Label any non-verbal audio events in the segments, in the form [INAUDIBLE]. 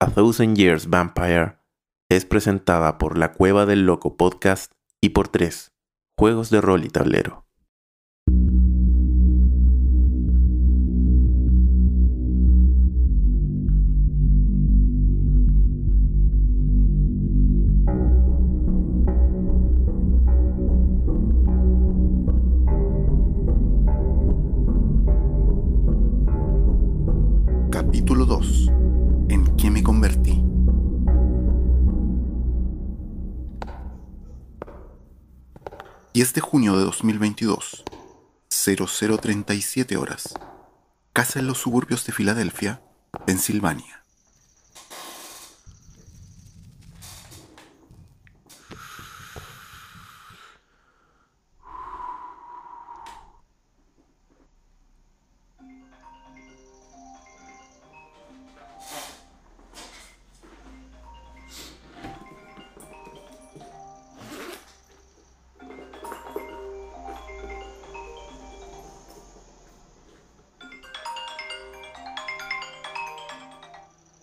A Thousand Years Vampire es presentada por La Cueva del Loco Podcast y por tres Juegos de Rol y Tablero. Capítulo 2. ...10 de junio de 2022... ...0037 horas... ...casa en los suburbios de Filadelfia... ...Pensilvania...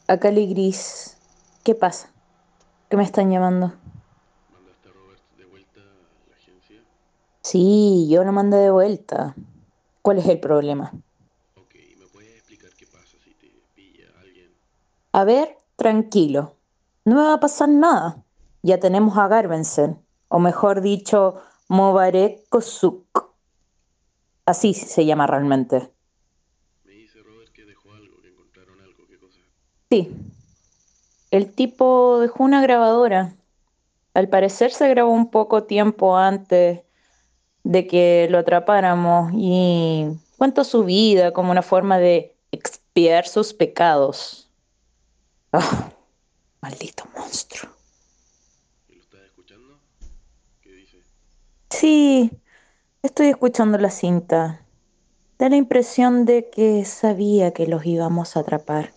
A Cali Gris, ¿qué pasa? ¿Qué me están llamando? ¿Mandaste a Robert de vuelta a la agencia? Sí, yo lo mandé de vuelta. ¿Cuál es el problema? Ok, ¿me puedes explicar qué pasa si te pilla alguien? A ver, tranquilo. No me va a pasar nada. Ya tenemos a Garbensen, o mejor dicho, Mobarek Kosuk. Así se llama realmente. Me dice Robert que dejó algo, que encontraron algo, ¿qué cosa? Sí. El tipo dejó una grabadora. Al parecer se grabó un poco tiempo antes de que lo atrapáramos y cuenta su vida como una forma de expiar sus pecados. Ah, maldito monstruo. ¿Y lo estás escuchando? ¿Qué dice? Sí, estoy escuchando la cinta. Da la impresión de que sabía que los íbamos a atrapar.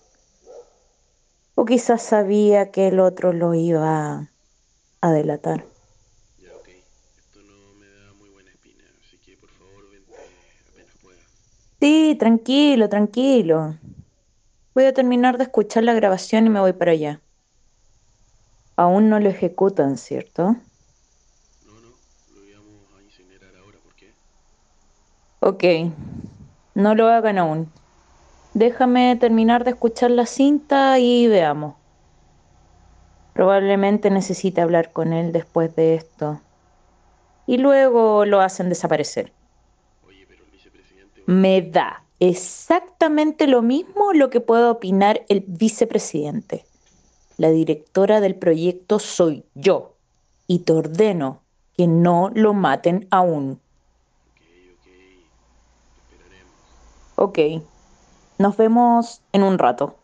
O quizás sabía que el otro lo iba a delatar. Ya, ok. Esto no me da muy buena espina, así que por favor vente apenas puedas. Sí, tranquilo, tranquilo. Voy a terminar de escuchar la grabación y me voy para allá. Aún no lo ejecutan, ¿cierto? No, no, lo íbamos a incinerar ahora, ¿por qué? Ok, no lo hagan aún. Déjame terminar de escuchar la cinta y veamos. Probablemente necesite hablar con él después de esto. Y luego lo hacen desaparecer. Oye, pero el vicepresidente... Me da exactamente lo mismo lo que pueda opinar el vicepresidente. La directora del proyecto soy yo. Y te ordeno que no lo maten aún. Ok, ok. Esperaremos. Ok. Nos vemos en un rato.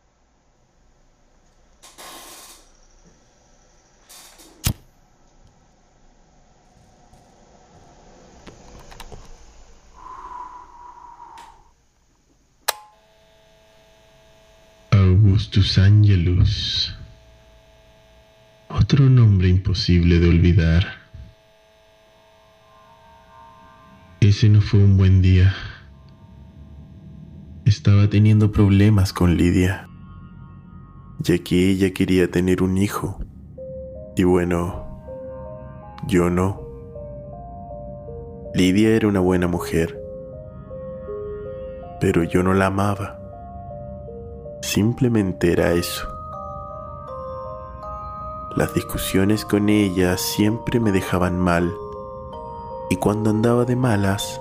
Augustus Angelus. Otro nombre imposible de olvidar. Ese no fue un buen día. Estaba teniendo problemas con Lidia, ya que ella quería tener un hijo. Y bueno, yo no. Lidia era una buena mujer, pero yo no la amaba. Simplemente era eso. Las discusiones con ella siempre me dejaban mal, y cuando andaba de malas,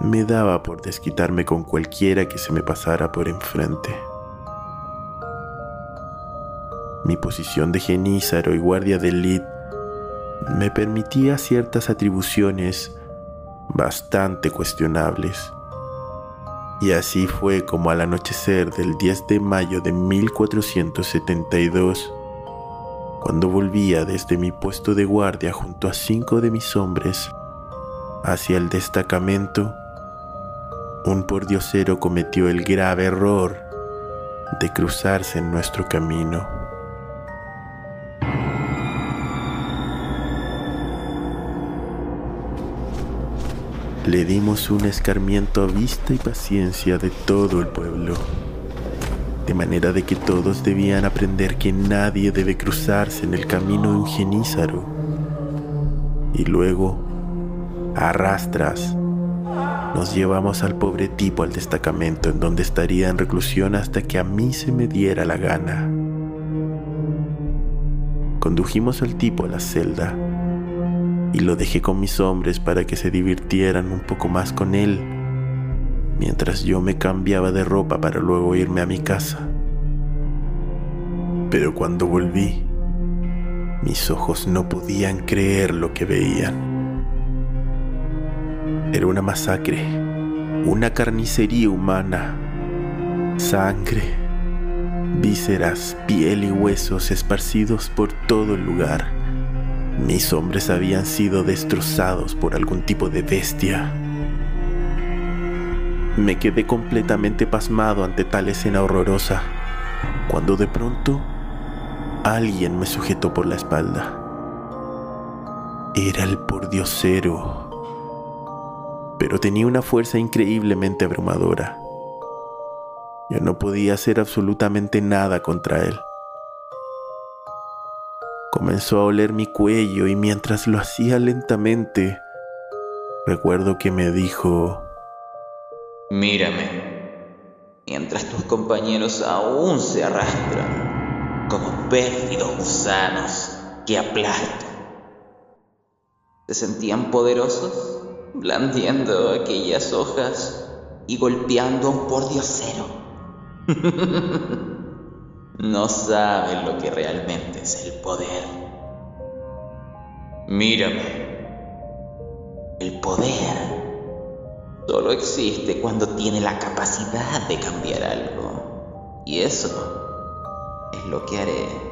me daba por desquitarme con cualquiera que se me pasara por enfrente. Mi posición de genízaro y guardia de elite me permitía ciertas atribuciones bastante cuestionables. Y así fue como al anochecer del 10 de mayo de 1472, cuando volvía desde mi puesto de guardia junto a cinco de mis hombres hacia el destacamento, un pordiosero cometió el grave error de cruzarse en nuestro camino. Le dimos un escarmiento a vista y paciencia de todo el pueblo. de manera de que todos debían aprender que nadie debe cruzarse en el camino de un genízaro. Y luego, arrastras, nos llevamos al pobre tipo al destacamento en donde estaría en reclusión hasta que a mí se me diera la gana. Condujimos al tipo a la celda y lo dejé con mis hombres para que se divirtieran un poco más con él, mientras yo me cambiaba de ropa para luego irme a mi casa. Pero cuando volví, mis ojos no podían creer lo que veían. Era una masacre, una carnicería humana, sangre, vísceras, piel y huesos esparcidos por todo el lugar. Mis hombres habían sido destrozados por algún tipo de bestia. Me quedé completamente pasmado ante tal escena horrorosa, cuando de pronto alguien me sujetó por la espalda. Era el pordiosero pero tenía una fuerza increíblemente abrumadora. Yo no podía hacer absolutamente nada contra él. Comenzó a oler mi cuello y mientras lo hacía lentamente, recuerdo que me dijo, Mírame, mientras tus compañeros aún se arrastran como pérfidos gusanos que aplastan. ¿Se sentían poderosos? Blandiendo aquellas hojas y golpeando a un pordiosero. [LAUGHS] no saben lo que realmente es el poder. Mírame. El poder solo existe cuando tiene la capacidad de cambiar algo. Y eso es lo que haré.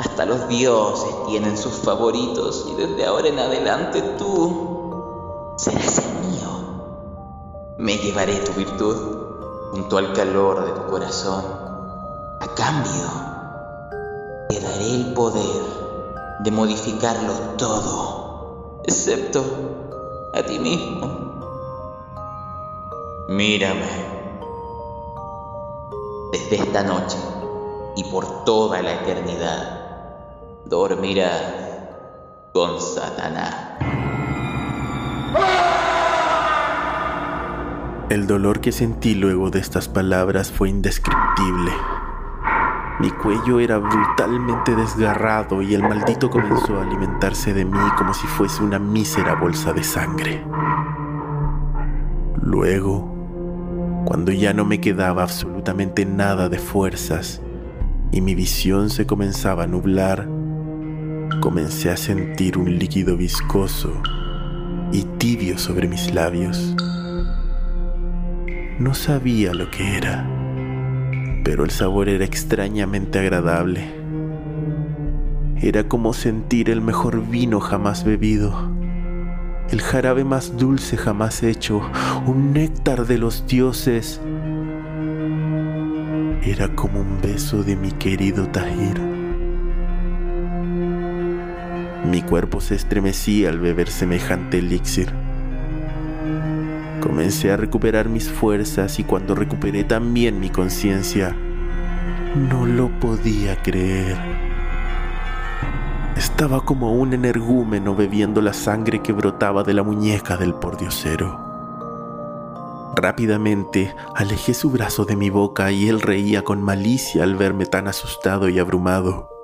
Hasta los dioses tienen sus favoritos y desde ahora en adelante tú serás el mío. Me llevaré tu virtud junto al calor de tu corazón. A cambio, te daré el poder de modificarlo todo, excepto a ti mismo. Mírame. Desde esta noche y por toda la eternidad dormirá con Satanás. El dolor que sentí luego de estas palabras fue indescriptible. Mi cuello era brutalmente desgarrado y el maldito comenzó a alimentarse de mí como si fuese una mísera bolsa de sangre. Luego, cuando ya no me quedaba absolutamente nada de fuerzas y mi visión se comenzaba a nublar, comencé a sentir un líquido viscoso y tibio sobre mis labios. No sabía lo que era, pero el sabor era extrañamente agradable. Era como sentir el mejor vino jamás bebido, el jarabe más dulce jamás hecho, un néctar de los dioses. Era como un beso de mi querido Tahir. Mi cuerpo se estremecía al beber semejante elixir. Comencé a recuperar mis fuerzas y cuando recuperé también mi conciencia, no lo podía creer. Estaba como un energúmeno bebiendo la sangre que brotaba de la muñeca del pordiosero. Rápidamente alejé su brazo de mi boca y él reía con malicia al verme tan asustado y abrumado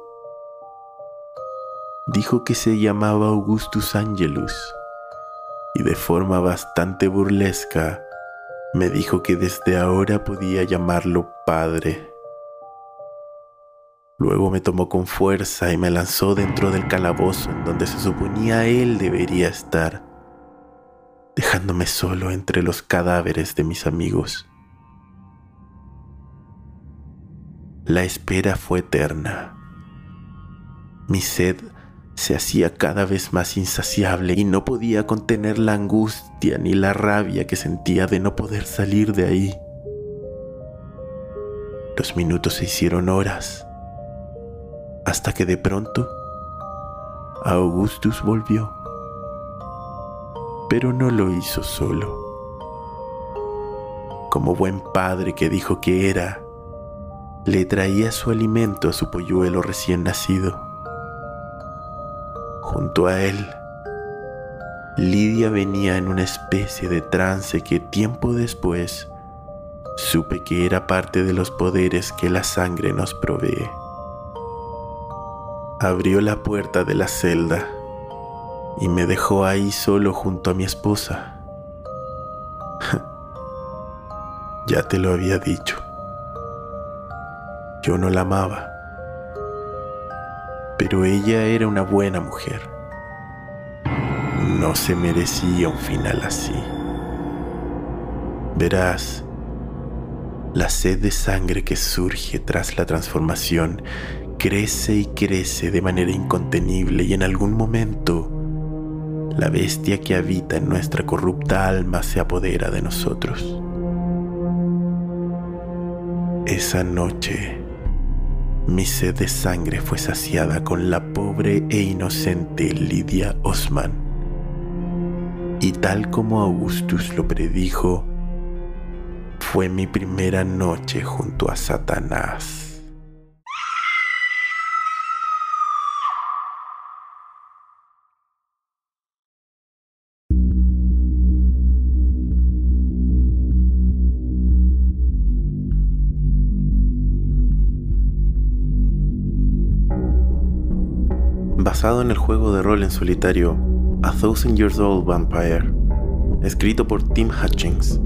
dijo que se llamaba Augustus Angelus y de forma bastante burlesca me dijo que desde ahora podía llamarlo padre. Luego me tomó con fuerza y me lanzó dentro del calabozo en donde se suponía él debería estar, dejándome solo entre los cadáveres de mis amigos. La espera fue eterna. Mi sed se hacía cada vez más insaciable y no podía contener la angustia ni la rabia que sentía de no poder salir de ahí. Los minutos se hicieron horas, hasta que de pronto Augustus volvió, pero no lo hizo solo. como buen padre que dijo que era, le traía su alimento a su polluelo recién nacido. Junto a él, Lidia venía en una especie de trance que tiempo después supe que era parte de los poderes que la sangre nos provee. Abrió la puerta de la celda y me dejó ahí solo junto a mi esposa. [LAUGHS] ya te lo había dicho. Yo no la amaba, pero ella era una buena mujer. No se merecía un final así. Verás, la sed de sangre que surge tras la transformación crece y crece de manera incontenible y en algún momento la bestia que habita en nuestra corrupta alma se apodera de nosotros. Esa noche, mi sed de sangre fue saciada con la pobre e inocente Lidia Osman. Y tal como Augustus lo predijo, fue mi primera noche junto a Satanás. En el juego de rol en solitario A Thousand Years Old Vampire, escrito por Tim Hutchings.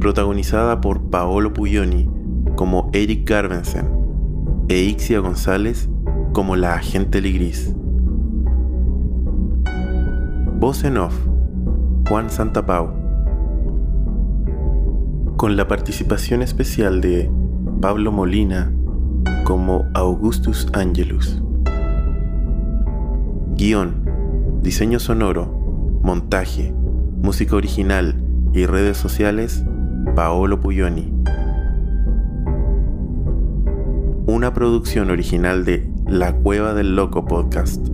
Protagonizada por Paolo Puglioni como Eric Garbensen e Ixia González como la agente Ligris. Voz en off, Juan Santapau. Con la participación especial de Pablo Molina, como Augustus Angelus. Guión, diseño sonoro, montaje, música original y redes sociales, Paolo Puglioni. Una producción original de La Cueva del Loco Podcast.